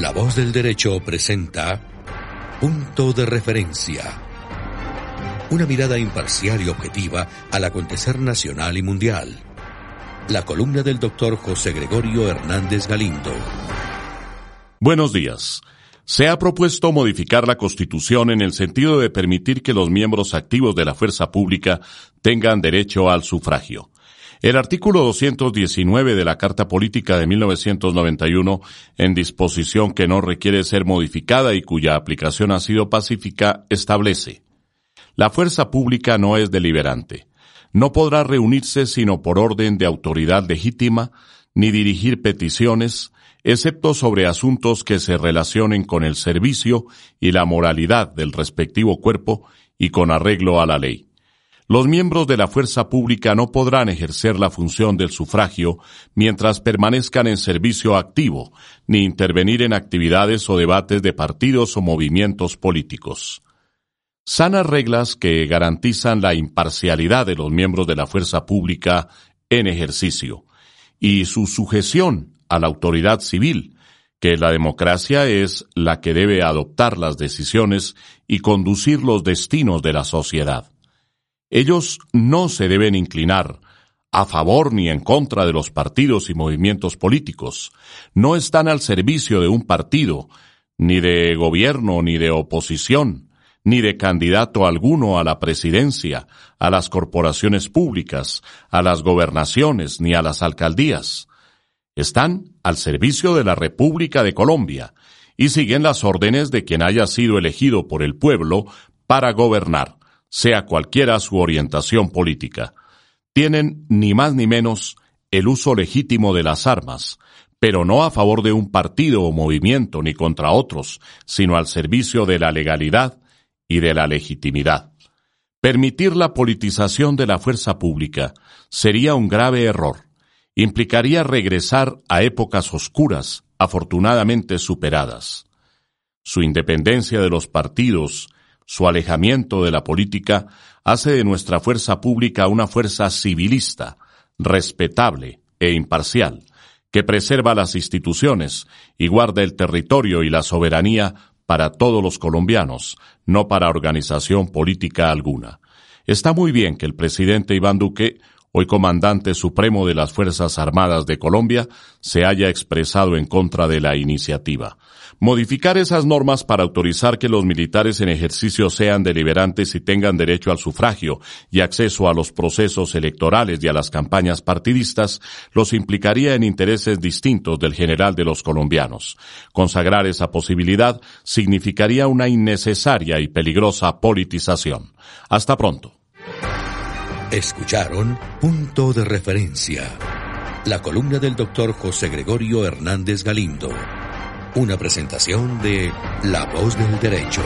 La voz del derecho presenta Punto de referencia. Una mirada imparcial y objetiva al acontecer nacional y mundial. La columna del doctor José Gregorio Hernández Galindo. Buenos días. Se ha propuesto modificar la Constitución en el sentido de permitir que los miembros activos de la fuerza pública tengan derecho al sufragio. El artículo 219 de la Carta Política de 1991, en disposición que no requiere ser modificada y cuya aplicación ha sido pacífica, establece La fuerza pública no es deliberante. No podrá reunirse sino por orden de autoridad legítima, ni dirigir peticiones, excepto sobre asuntos que se relacionen con el servicio y la moralidad del respectivo cuerpo y con arreglo a la ley. Los miembros de la fuerza pública no podrán ejercer la función del sufragio mientras permanezcan en servicio activo, ni intervenir en actividades o debates de partidos o movimientos políticos. Sanas reglas que garantizan la imparcialidad de los miembros de la fuerza pública en ejercicio y su sujeción a la autoridad civil, que la democracia es la que debe adoptar las decisiones y conducir los destinos de la sociedad. Ellos no se deben inclinar a favor ni en contra de los partidos y movimientos políticos. No están al servicio de un partido, ni de gobierno, ni de oposición, ni de candidato alguno a la presidencia, a las corporaciones públicas, a las gobernaciones, ni a las alcaldías. Están al servicio de la República de Colombia y siguen las órdenes de quien haya sido elegido por el pueblo para gobernar sea cualquiera su orientación política. Tienen ni más ni menos el uso legítimo de las armas, pero no a favor de un partido o movimiento ni contra otros, sino al servicio de la legalidad y de la legitimidad. Permitir la politización de la fuerza pública sería un grave error. Implicaría regresar a épocas oscuras, afortunadamente superadas. Su independencia de los partidos su alejamiento de la política hace de nuestra fuerza pública una fuerza civilista, respetable e imparcial, que preserva las instituciones y guarda el territorio y la soberanía para todos los colombianos, no para organización política alguna. Está muy bien que el presidente Iván Duque, hoy comandante supremo de las Fuerzas Armadas de Colombia, se haya expresado en contra de la iniciativa. Modificar esas normas para autorizar que los militares en ejercicio sean deliberantes y tengan derecho al sufragio y acceso a los procesos electorales y a las campañas partidistas los implicaría en intereses distintos del general de los colombianos. Consagrar esa posibilidad significaría una innecesaria y peligrosa politización. Hasta pronto. Escucharon Punto de Referencia. La columna del doctor José Gregorio Hernández Galindo. Una presentación de La Voz del Derecho.